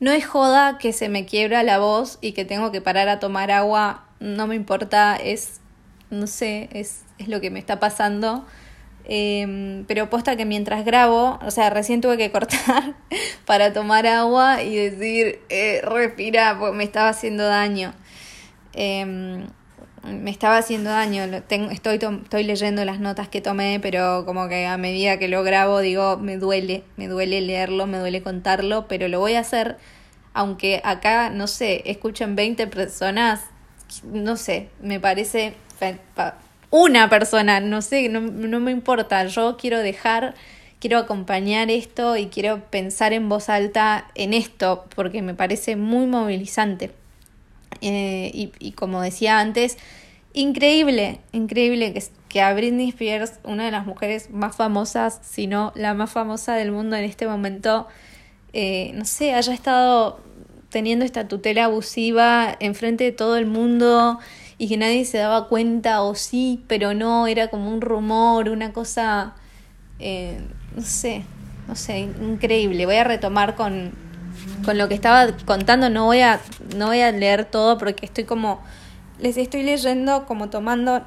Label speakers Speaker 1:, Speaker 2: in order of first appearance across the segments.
Speaker 1: No es joda que se me quiebra la voz y que tengo que parar a tomar agua, no me importa, es, no sé, es, es lo que me está pasando. Em, pero posta que mientras grabo, o sea, recién tuve que cortar para tomar agua y decir, eh, respira, porque me estaba haciendo daño. Em, me estaba haciendo daño. Tengo, estoy, estoy leyendo las notas que tomé, pero como que a medida que lo grabo digo, me duele, me duele leerlo, me duele contarlo, pero lo voy a hacer, aunque acá, no sé, escuchen 20 personas, no sé, me parece una persona, no sé, no, no me importa, yo quiero dejar quiero acompañar esto y quiero pensar en voz alta en esto porque me parece muy movilizante. Eh, y, y, como decía antes, increíble, increíble que, que a Britney Spears, una de las mujeres más famosas, si no la más famosa del mundo en este momento, eh, no sé, haya estado teniendo esta tutela abusiva enfrente de todo el mundo y que nadie se daba cuenta o sí, pero no, era como un rumor, una cosa, eh, no sé, no sé, increíble. Voy a retomar con, con lo que estaba contando no voy a no voy a leer todo porque estoy como les estoy leyendo como tomando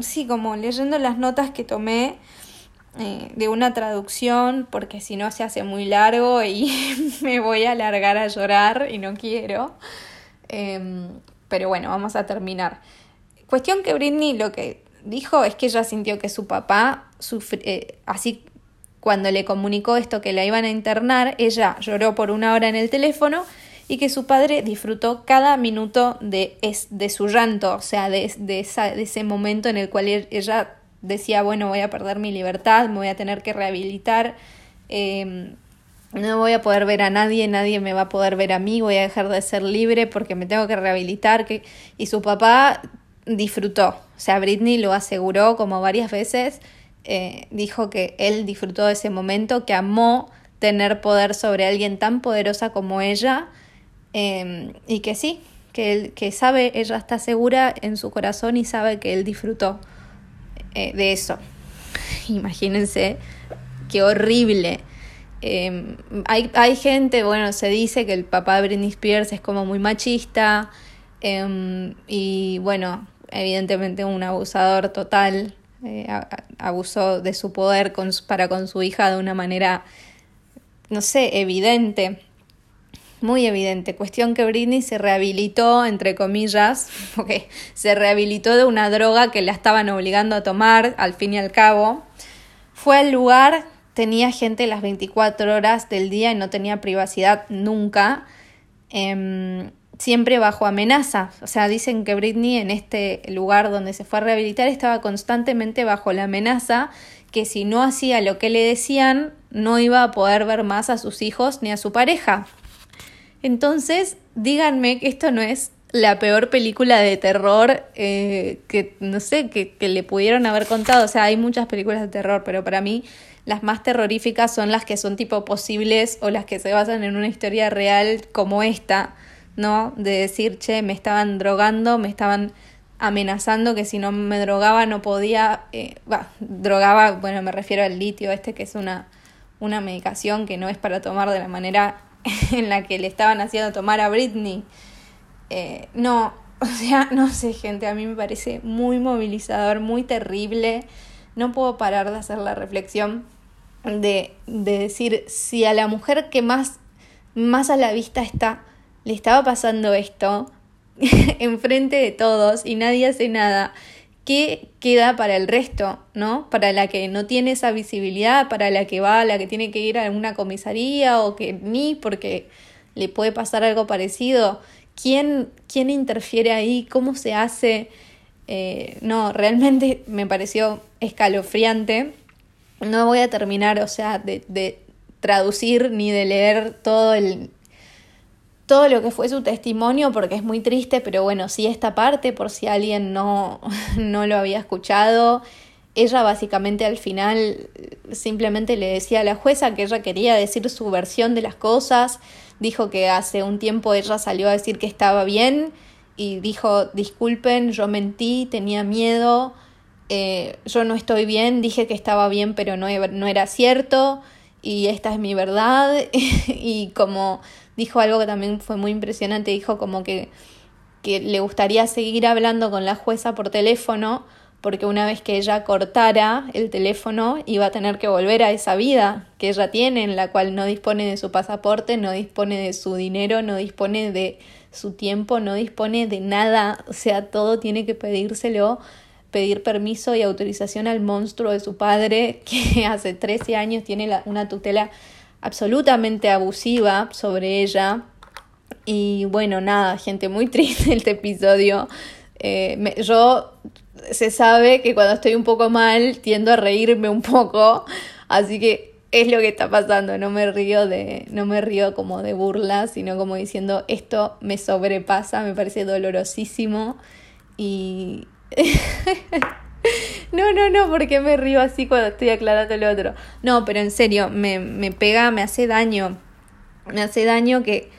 Speaker 1: sí como leyendo las notas que tomé eh, de una traducción porque si no se hace muy largo y me voy a alargar a llorar y no quiero. Em, pero bueno vamos a terminar. Cuestión que Britney lo que dijo es que ella sintió que su papá eh, así cuando le comunicó esto que la iban a internar, ella lloró por una hora en el teléfono y que su padre disfrutó cada minuto de, de su llanto, o sea, de, de, ese momento en el cual ella decía, bueno, voy a perder mi libertad, me voy a tener que rehabilitar, em, no voy a poder ver a nadie, nadie me va a poder ver a mí, voy a dejar de ser libre porque me tengo que rehabilitar. Que... Y su papá disfrutó, o sea, Britney lo aseguró como varias veces eh, dijo que él disfrutó de ese momento, que amó tener poder sobre alguien tan poderosa como ella em, y que sí, que, él, que sabe, ella está segura en su corazón y sabe que él disfrutó eh, de eso. Imagínense qué horrible. Em, hay, hay, gente, bueno, se dice que el papá de Britney Spears es como muy machista em, y bueno, evidentemente un abusador total eh, abusó de su poder para con su hija de una manera, no sé, evidente, muy evidente. Cuestión que Britney se rehabilitó, entre comillas, porque se rehabilitó de una droga que la estaban obligando a tomar, al fin y al cabo. Fue al lugar, tenía gente las 24 horas del día y no tenía privacidad nunca. Em, siempre bajo amenaza. O sea, dicen que Britney en este lugar donde se fue a rehabilitar estaba constantemente bajo la amenaza que si no hacía lo que le decían, no iba a poder ver más a sus hijos ni a su pareja. Entonces, díganme que esto no es la peor película de terror eh, que, no sé, que, le pudieron haber contado. O sea, hay muchas películas de terror, pero para mí las más terroríficas son las que son tipo posibles o las que se basan en una historia real como esta ¿no? De decir, che, me estaban drogando, me estaban amenazando que si no me drogaba no podía, eh, drogaba, bueno, me refiero al litio este que es una, una medicación que no es para tomar de la manera en la que le estaban haciendo tomar a Britney. Eh, no, o sea, no sé, gente, a mí me parece muy movilizador, muy terrible. No puedo parar de hacer la reflexión de, de decir si a la mujer que más, más a la vista está le estaba pasando esto enfrente de todos y nadie hace nada, ¿qué queda para el resto, no? Para la que no tiene esa visibilidad, para la que va, la que tiene que ir a una comisaría o que ni porque le puede pasar algo parecido. ¿Quién, quién interfiere ahí? ¿Cómo se hace? Eh, no, realmente me pareció escalofriante. No voy a terminar, o sea, de, de traducir ni de leer todo el, todo lo que fue su testimonio porque es muy triste, pero bueno, sí esta parte por si alguien no, no lo había escuchado. Ella básicamente al final simplemente le decía a la jueza que ella quería decir su versión de las cosas, dijo que hace un tiempo ella salió a decir que estaba bien y dijo disculpen, yo mentí, tenía miedo, eh, yo no estoy bien, dije que estaba bien pero no, no era cierto y esta es mi verdad. Y como dijo algo que también fue muy impresionante, dijo como que, que le gustaría seguir hablando con la jueza por teléfono porque una vez que ella cortara el teléfono iba a tener que volver a esa vida que ella tiene, en la cual no dispone de su pasaporte, no dispone de su dinero, no dispone de su tiempo, no dispone de nada, o sea, todo tiene que pedírselo, pedir permiso y autorización al monstruo de su padre, que hace 13 años tiene una tutela absolutamente abusiva sobre ella. Y bueno, nada, gente, muy triste este episodio. Eh, yo se sabe que cuando estoy un poco mal tiendo a reírme un poco, así que es lo que está pasando, no me río de no me río como de burla, sino como diciendo esto me sobrepasa, me parece dolorosísimo y No, no, no, porque me río así cuando estoy aclarando lo otro. No, pero en serio, me, me pega, me hace daño. Me hace daño que,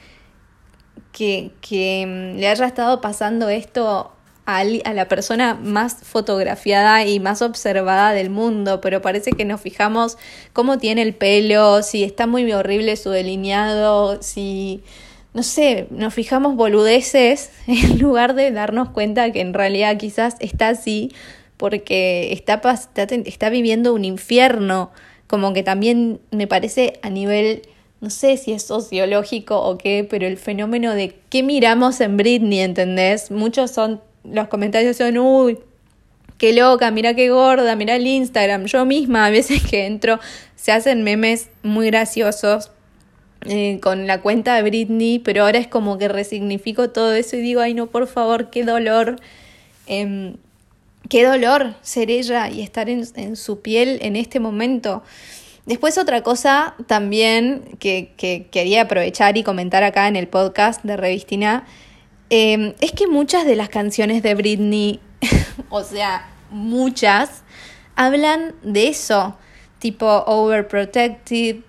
Speaker 1: que, que mm, le haya estado pasando esto a, la persona más fotografiada y más observada del mundo, pero parece que nos fijamos cómo tiene el pelo, si está muy horrible su delineado, si, no sé, nos fijamos boludeces en lugar de darnos cuenta que en realidad quizás está así porque está, está, está viviendo un infierno, como que también me parece a nivel no sé si es sociológico o qué, pero el fenómeno de qué miramos en Britney, ¿entendés? Muchos son los comentarios son, uy, qué loca, mira qué gorda, mira el Instagram. Yo misma a veces que entro se hacen memes muy graciosos eh, con la cuenta de Britney, pero ahora es como que resignifico todo eso y digo, ay no, por favor, qué dolor. Em, qué dolor ser ella y estar en, su piel en este momento. Después otra cosa también que, que quería aprovechar y comentar acá en el podcast de Revistina Em, es que muchas de las canciones de Britney, o sea, muchas, hablan de eso, tipo Overprotective,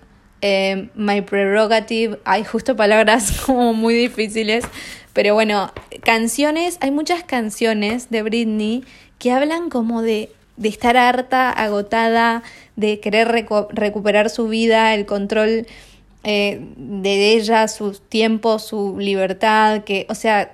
Speaker 1: eh, My Prerogative, hay justo palabras como muy difíciles, pero bueno, canciones, hay muchas canciones de Britney que hablan como de, estar harta, agotada, de querer recuperar su vida, el control eh, de ella, sus tiempos, su libertad, que, o sea,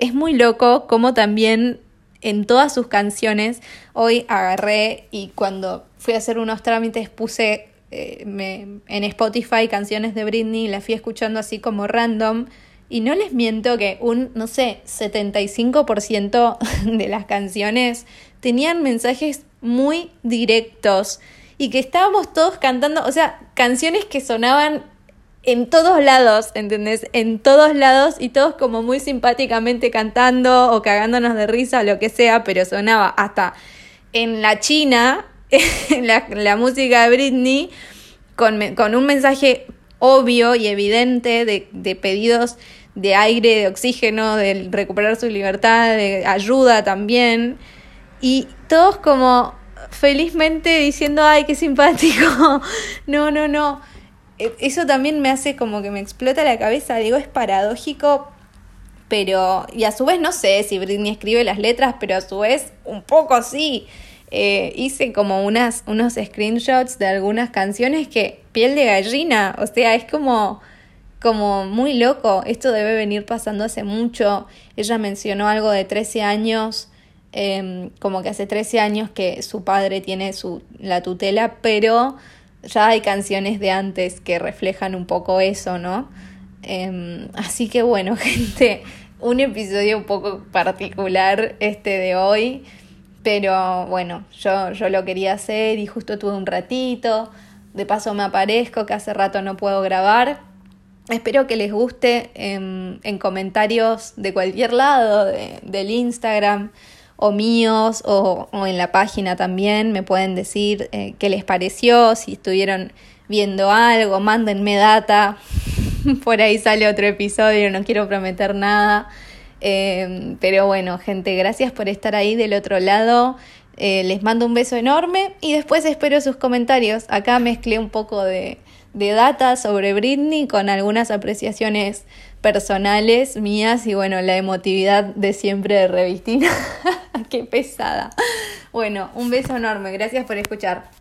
Speaker 1: es muy loco como también en todas sus canciones, hoy agarré y cuando fui a hacer unos trámites puse eh, en Spotify canciones de Britney las fui escuchando así como random. Y no les miento que un, no sé, 75% de las canciones tenían mensajes muy directos y que estábamos todos cantando, o sea, canciones que sonaban en todos lados, ¿entendés? En todos lados y todos como muy simpáticamente cantando o cagándonos de risa, lo que sea, pero sonaba hasta en la China, la, música de Britney, con, con, un mensaje obvio y evidente de, de pedidos de aire, de oxígeno, de recuperar su libertad, de ayuda también. Y todos como felizmente diciendo, ay, qué simpático. no, no, no. E, eso también me hace como que me explota la cabeza, digo, es paradójico, pero, y a su vez no sé si Britney escribe las letras, pero a su vez un poco sí. Eh, hice como unas, unos screenshots de algunas canciones que piel de gallina, o sea, es como, como muy loco, esto debe venir pasando hace mucho, ella mencionó algo de 13 años, em, como que hace 13 años que su padre tiene su, la tutela, pero ya hay canciones de antes que reflejan un poco eso, ¿no? Em, así que bueno, gente, un episodio un poco particular este de hoy, pero bueno, yo, yo lo quería hacer y justo tuve un ratito, de paso me aparezco que hace rato no puedo grabar. Espero que les guste en, en comentarios de cualquier lado, de, del Instagram, o míos o, en la página también me pueden decir eh, qué les pareció, si estuvieron viendo algo, mándenme data, por ahí sale otro episodio, no quiero prometer nada, eh, pero bueno, gente, gracias por estar ahí del otro lado. Eh, les mando un beso enorme y después espero sus comentarios. Acá mezclé un poco de, de data sobre Britney con algunas apreciaciones personales mías y bueno, la emotividad de siempre de Revistina. Qué pesada. Bueno, un beso enorme. Gracias por escuchar.